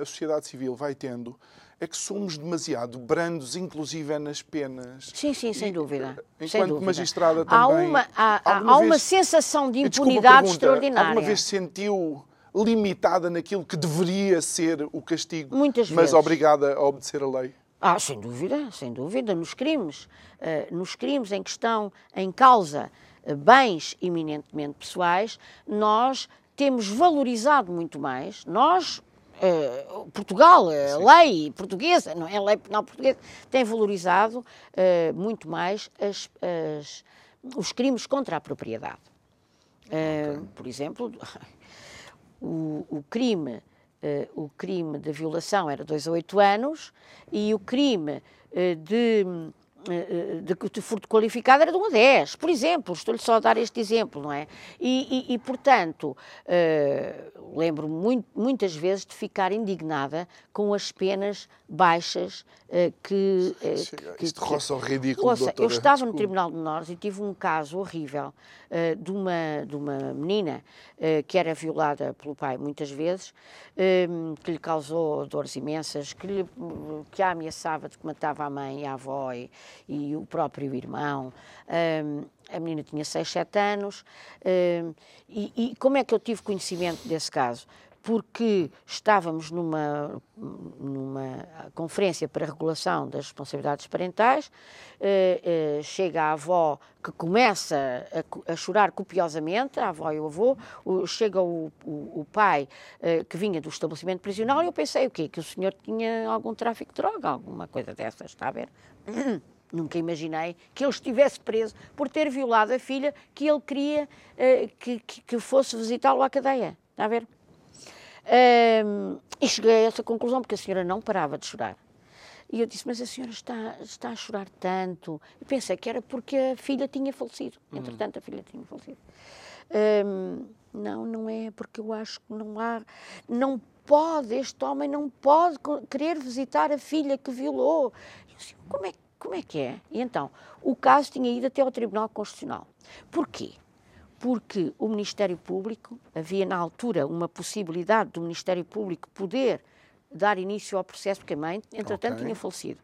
a sociedade civil vai tendo é que somos demasiado brandos, inclusive é nas penas. Sim, sim, sem E, dúvida. eh, sem Enquanto dúvida. magistrada há também. uma, há, há- há uma vez- sensação de a impunidade pergunta, extraordinária. Alguma vez sentiu limitada naquilo que deveria ser o castigo, Muitas mas vezes. obrigada a obedecer a lei? Ah, sem dúvida, sem dúvida. Nos crimes, eh, nos crimes em que estão em causa eh, bens eminentemente pessoais, nós temos valorizado muito mais, nós, eh, Portugal, a lei portuguesa, não é? A lei penal portuguesa, tem valorizado eh, muito mais as- as- os crimes contra a propriedade. Eh, Por exemplo, o, o crime, eh, o crime de violação era 2 a 8 anos e o crime eh, de eh, de, de furto qualificado era de 1 a 10, por exemplo, estou-lhe só a dar este exemplo, não é? E, e, e portanto, uh, lembro muito, muitas vezes de ficar indignada com as penas baixas uh, que, uh, que... Isto roça o ridículo, ouça, doutora. Eu estava Desculpa. no Tribunal de Menores e tive um caso horrível de, uma, de uma menina que era violada pelo pai muitas vezes, que lhe causou dores imensas, que, lhe, que a ameaçava de que matava a mãe e a avó e, e o próprio irmão. Um, a menina tinha 6, 7 anos. Um, e, e como é que eu tive conhecimento desse caso? porque estávamos numa, numa conferência para regulação das responsabilidades parentais, eh, eh, chega a avó que começa a, a, chorar copiosamente, a avó e o avô, o, chega o, o, o pai eh, que vinha do estabelecimento prisional e eu pensei o quê? Que o senhor tinha algum tráfico de droga, alguma coisa dessas, está a ver? Nunca imaginei que ele estivesse preso por ter violado a filha que ele queria uh, que, que, fosse visitá-lo à cadeia. Está a ver? Uh, e cheguei a essa conclusão, porque a senhora não parava de chorar. E eu disse, mas a senhora está, está a chorar tanto. E pensei que era porque a filha tinha falecido. Hum. Entretanto, a filha tinha falecido. Uh, não, não é, porque eu acho que não há. Não pode, este homem não pode querer visitar a filha que violou. Eu disse, como é que como é que é? E então, o caso tinha ido até ao Tribunal Constitucional. Porquê? Porque o Ministério Público, havia na altura uma possibilidade do Ministério Público poder dar início ao processo, porque a mãe, entretanto, okay. tinha falecido.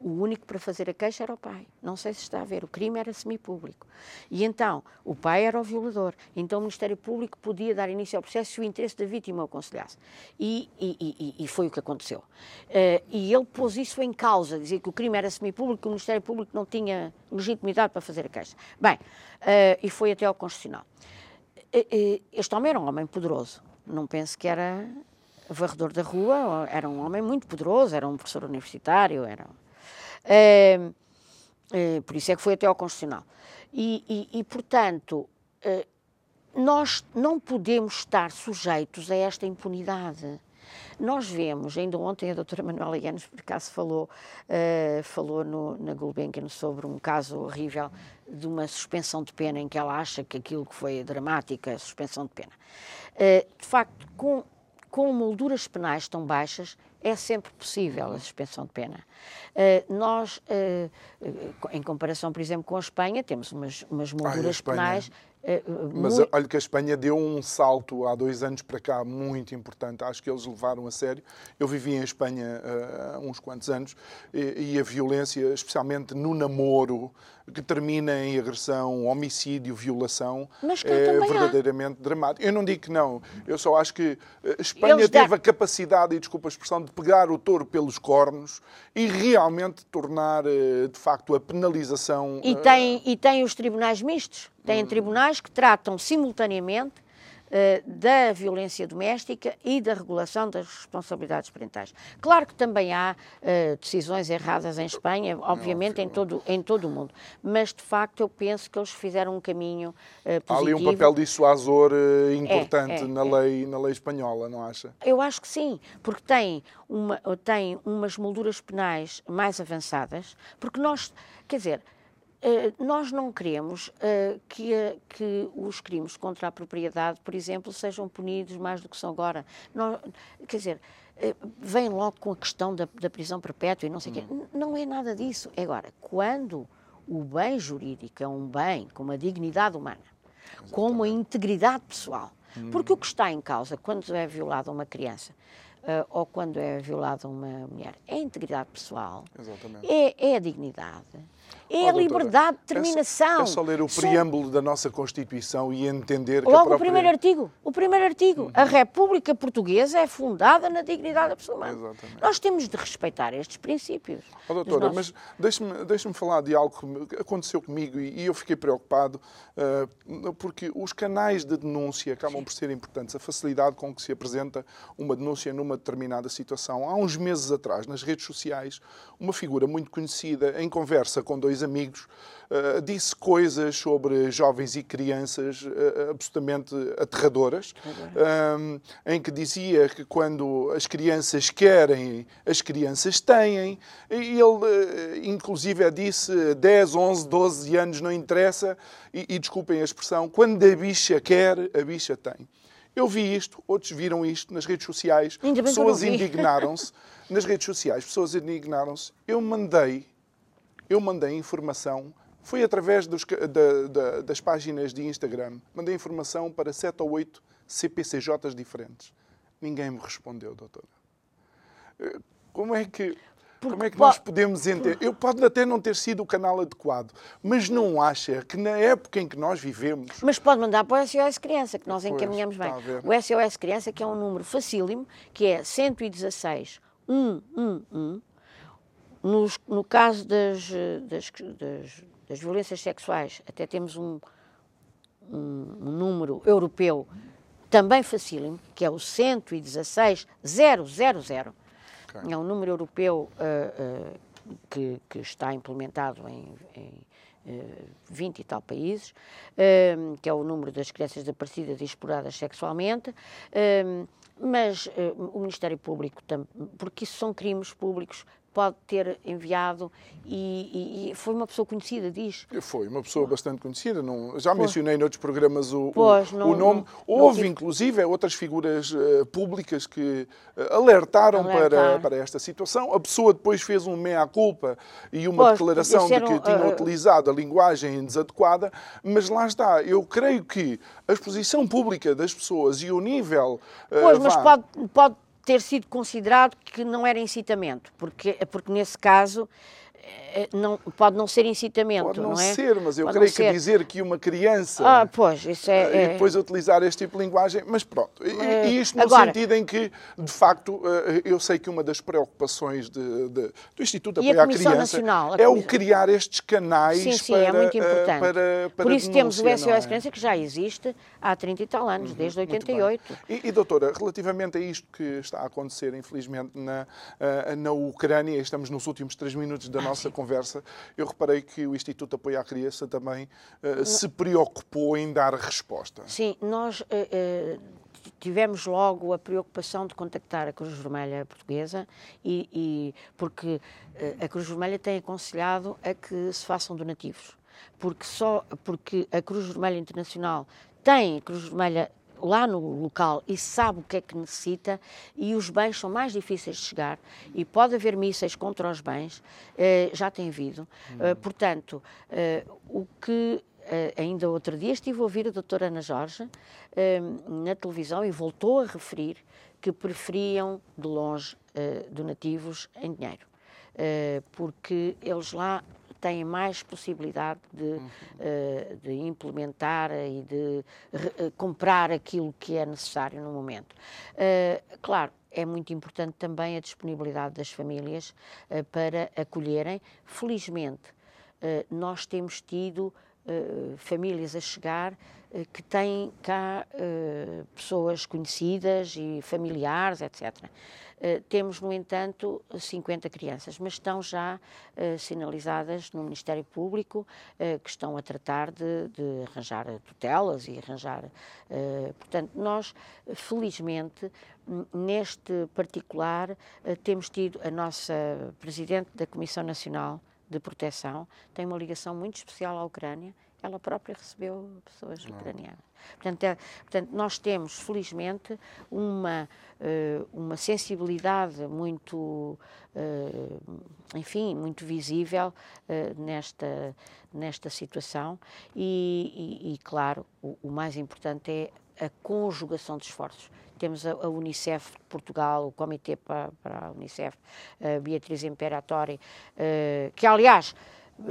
O único para fazer a queixa era o pai. Não sei se está a ver, o crime era semipúblico. E então, o pai era o violador. Então, o Ministério Público podia dar início ao processo se o interesse da vítima o aconselhasse. E, e, e, e foi o que aconteceu. Uh, e ele pôs isso em causa, dizia que o crime era semipúblico, que o Ministério Público não tinha legitimidade para fazer a queixa. Bem, uh, e foi até ao Constitucional. Uh, este homem era um homem poderoso. Não penso que era varredor da rua, era um homem muito poderoso, era um professor universitário, era Uh, uh, por isso é que foi até ao Constitucional. E, e, e portanto, uh, nós não podemos estar sujeitos a esta impunidade. Nós vemos, ainda ontem a doutora Manuela Yanes, por acaso, falou, falou no, na Gulbenkian sobre um caso horrível de uma suspensão de pena em que ela acha que aquilo que foi dramática, a suspensão de pena. De facto, com, com molduras penais tão baixas, é sempre possível a suspensão de pena. Uh, nós, uh, em comparação, por exemplo, com a Espanha, temos umas, umas molduras Ai, penais. Uh, Mas muito... olha que a Espanha deu um salto há dois anos para cá muito importante. Acho que eles levaram a sério. Eu vivi em Espanha há uns quantos anos e, e a violência, especialmente no namoro, que termina em agressão, homicídio, violação, é verdadeiramente há. dramático. Eu não digo que não, eu só acho que a Espanha Eles teve a capacidade, e desculpa a expressão, de pegar o touro pelos cornos e realmente tornar, eh, de facto, a penalização... E tem, e tem os tribunais mistos, tem hum. tribunais que tratam simultaneamente eh, da violência doméstica e da regulação das responsabilidades parentais. Claro que também há uh, decisões erradas em Espanha, obviamente em todo, em todo o mundo, mas de facto eu penso que eles fizeram um caminho uh, positivo. Há ali um papel dissuasor uh, importante é, é, na, é. Lei, na lei espanhola, não acha? Eu acho que sim, porque tem, uma, tem umas molduras penais mais avançadas, porque nós, quer dizer, nós não queremos uh, que, uh, que, os crimes contra a propriedade, por exemplo, sejam punidos mais do que são agora. Nós, quer dizer, vem logo com a questão da, da prisão perpétua e não sei o quê. Hum. Não é nada disso. Agora, quando o bem jurídico é um bem com uma dignidade humana, Exatamente. com uma integridade pessoal, hum. porque o que está em causa quando é violada uma criança ou quando é violada uma mulher é a integridade pessoal, é, é a dignidade é oh, a liberdade de determinação. É só, é só ler o preâmbulo da nossa Constituição e entender que Logo própria... o primeiro artigo. O primeiro artigo. Uhum. A República Portuguesa é fundada na dignidade absoluta. Exatamente. Nós temos de respeitar estes princípios. Oh, doutora, nossos... mas deixe-me deixe falar de algo que aconteceu comigo e, e eu fiquei preocupado uh, porque os canais de denúncia acabam Sim. por ser importantes. A facilidade com que se apresenta uma denúncia numa determinada situação. Há uns meses atrás, nas redes sociais, uma figura muito conhecida, em conversa com dois amigos, uh, disse coisas sobre jovens e crianças uh, absolutamente aterradoras, um, em que dizia que quando as crianças querem, as crianças têm. E ele, inclusive, disse 10, 11, 12 anos, não interessa, e, e desculpem a expressão, quando a bicha quer, a bicha tem. Eu vi isto, outros viram isto nas redes sociais, pessoas indignaram-se. nas redes sociais, pessoas indignaram-se. Eu mandei, eu mandei informação, foi através dos, da, da, das páginas de Instagram, mandei informação para sete ou oito CPCJs diferentes. Ninguém me respondeu, doutora. Eh, como é que porque Como é que nós podemos entender? Eu pode até não ter sido o canal adequado, mas não acha que na época em que nós vivemos. Mas pode mandar para o SOS Criança, que nós pois, encaminhamos bem. O SOS Criança, que é um número facílimo, que é 116 111. No, no caso das, das, das, das violências sexuais, até temos um, um, um número europeu também facílimo, que é o 116 000 Okay. É um número europeu uh, uh, que, que, está implementado em, em uh, 20 e tal países, uh, que é o número das crianças desaparecidas e exploradas sexualmente. mas o Ministério Público, porque isso são crimes públicos, pode ter enviado e, e, foi uma pessoa conhecida, diz. Foi uma pessoa bastante conhecida, não, já pois. mencionei noutros programas o, pois, o, não, o nome. Não, Houve, não inclusive, outras figuras uh, públicas que uh, alertaram para, para esta situação. A pessoa depois fez um meia-culpa e uma pois, declaração de que tinha uh, utilizado a linguagem desadequada, mas lá está. Eu creio que a exposição pública das pessoas e o nível... Pois, mas pode, pode ter sido considerado que não era incitamento, porque, porque nesse caso eh, não, pode não ser incitamento, pode não, não é? ser, mas eu pode creio que ser. dizer que uma criança ah, pois, isso é, eh, e depois é... utilizar este tipo de linguagem, mas pronto. E, e isto no Agora, sentido em que, de facto, eh, eu sei que uma das preocupações de, de, do Instituto de Apoio à Criança Nacional, é o criar estes canais sim, sim, para, é muito importante. Para, para Por isso temos o SOS é? Criança que já existe há 30 e tal anos, uhum, desde 88. E, e, doutora, relativamente a isto que está a acontecer, infelizmente, na, na Ucrânia, estamos nos últimos três minutos da ah, nossa sim. conversa, eu reparei que o Instituto de Apoio à Criança também uh, se preocupou em dar resposta. Sim, nós uh, uh, tivemos logo a preocupação de contactar a Cruz Vermelha Portuguesa e, e porque a Cruz Vermelha tem aconselhado a que se façam donativos, porque só porque a Cruz Vermelha Internacional tem a Cruz Vermelha lá no local e sabe o que é que necessita e os bens são mais difíceis de chegar e pode haver mísseis contra os bens, eh, já tem havido. Uhum. portanto, eh, o que ainda outro dia estive a ouvir a doutora Ana Jorge na televisão e voltou a referir que preferiam de longe donativos em dinheiro. porque eles lá têm mais possibilidade de, uhum. uh, de implementar e de uh, comprar aquilo que é necessário no momento. Uh, claro, é muito importante também a disponibilidade das famílias para acolherem. Felizmente, nós temos tido famílias a chegar que têm cá pessoas conhecidas e familiares, etc. Eh, temos, no entanto, 50 crianças, mas estão já uh, sinalizadas no Ministério Público, uh, que estão a tratar de, de arranjar tutelas e arranjar. portanto, nós, felizmente, neste particular, temos tido a nossa Presidente da Comissão Nacional de Proteção, tem uma ligação muito especial à Ucrânia ela própria recebeu pessoas Não. ucranianas. Portanto, é, portanto, nós temos, felizmente, uma, uh, uma sensibilidade muito, uh, enfim, muito visível uh, nesta, nesta situação e, e, e claro, o, o, mais importante é a conjugação de esforços. Temos a, a Unicef de Portugal, o Comitê para, para a Unicef, a Beatriz Imperatori, que aliás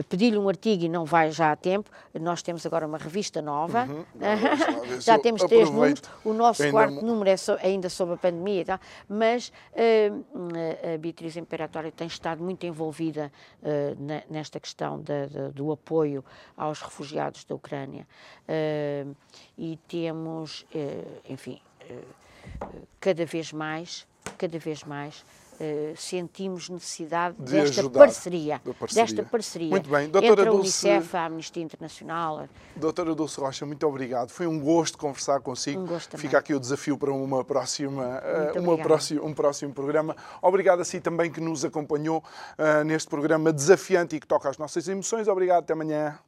pedi-lhe um artigo e não vai já a tempo. Nós temos agora uma revista nova, uhum. já temos três números. O nosso ainda quarto número é so, ainda sobre a pandemia e tal, mas uh, a Beatriz Imperatória tem estado muito envolvida uh, nesta questão de, de, do apoio aos refugiados da Ucrânia. Uh, e temos, enfim, cada vez mais cada vez mais Uh, sentimos necessidade De desta parceria, parceria. desta parceria Muito bem. Doutora entre a Dulce- Unicef, a Amnistia Internacional. Doutora Dulce Rocha, muito obrigado. Foi um gosto conversar consigo. Um gosto. Fica aqui o desafio para uma próxima, eh, uma próxima, um próximo programa. Obrigado a si também que nos acompanhou eh, neste programa desafiante e que toca às nossas emoções. Obrigado, até amanhã.